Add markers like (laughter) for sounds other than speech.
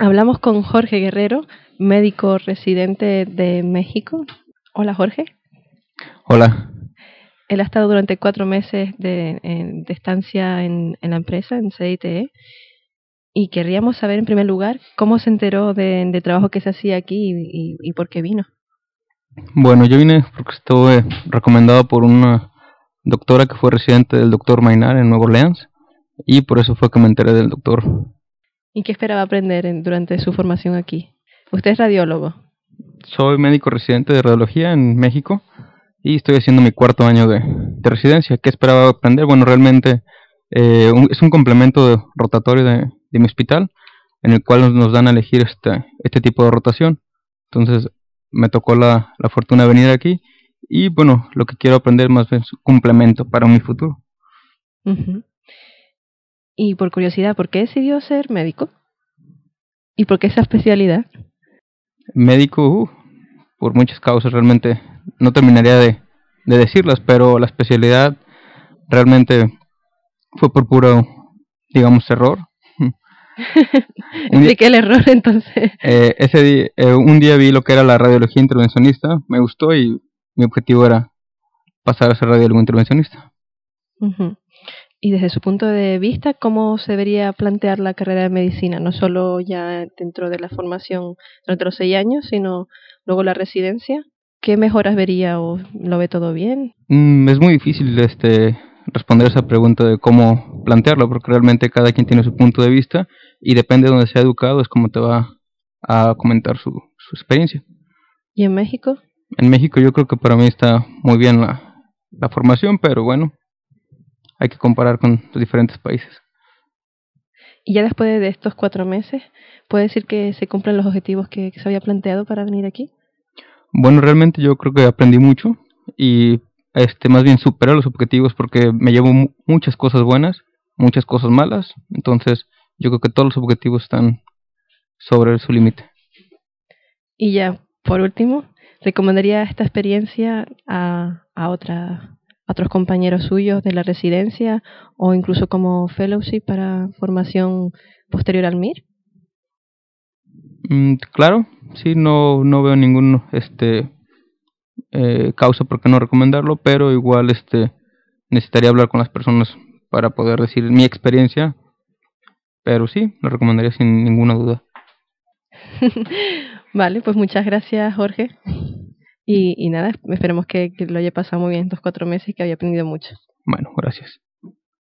Hablamos con Jorge Guerrero, médico residente de México. Hola Jorge. Hola. Él ha estado durante cuatro meses de, estancia en, la empresa, en CITE, y querríamos saber en primer lugar cómo se enteró del de trabajo que se hacía aquí y, por qué vino. Bueno, yo vine porque estuve recomendado por una doctora que fue residente del doctor Mainar en Nueva Orleans y por eso fue que me enteré del doctor. ¿Y qué esperaba aprender durante su formación aquí? ¿Usted es radiólogo? Soy médico residente de radiología en México y estoy haciendo mi cuarto año de, residencia. ¿Qué esperaba aprender? Bueno, realmente eh, es un complemento rotatorio de, mi hospital en el cual nos, dan a elegir este, este tipo de rotación. Entonces me tocó la, la fortuna de venir aquí y bueno, lo que quiero aprender más bien es un complemento para mi futuro. Y por curiosidad, ¿por qué decidió ser médico? ¿Y por qué esa especialidad? Médico, uh, por muchas causas, realmente no terminaría de, de decirlas, pero la especialidad realmente fue por puro, digamos, error. (laughs) Expliqué el error entonces. Eh, ese día, eh, un día vi lo que era la radiología intervencionista, me gustó y mi objetivo era pasar a ser radiólogo intervencionista. Y desde su punto de vista, ¿cómo se debería plantear la carrera de medicina? No solo ya dentro de la formación durante los seis años, sino luego la residencia. ¿Qué mejoras vería o lo ve todo bien? Mm, es muy difícil este responder esa pregunta de cómo plantearlo, porque realmente cada quien tiene su punto de vista y depende de donde sea educado es como te va a comentar su, su experiencia. ¿Y en México? En México yo creo que para mí está muy bien la, la formación, pero bueno, hay que comparar con los diferentes países. Y ya después de estos cuatro meses, ¿puede decir que se cumplen los objetivos que, se había planteado para venir aquí? Bueno, realmente yo creo que aprendí mucho y este más bien superé los objetivos porque me llevo muchas cosas buenas, muchas cosas malas, entonces yo creo que todos los objetivos están sobre su límite. Y ya, por último, ¿recomendaría esta experiencia a, a, otra, otros compañeros suyos de la residencia o incluso como fellowship para formación posterior al MIR? Mm, claro, sí, no, no veo ningún este, eh, causa por qué no recomendarlo, pero igual este, necesitaría hablar con las personas para poder decir mi experiencia, pero sí, lo recomendaría sin ninguna duda. (laughs) Vale, pues muchas gracias, Jorge. Y, y nada, esperemos que, que, lo haya pasado muy bien estos cuatro meses y que haya aprendido mucho. Bueno, gracias.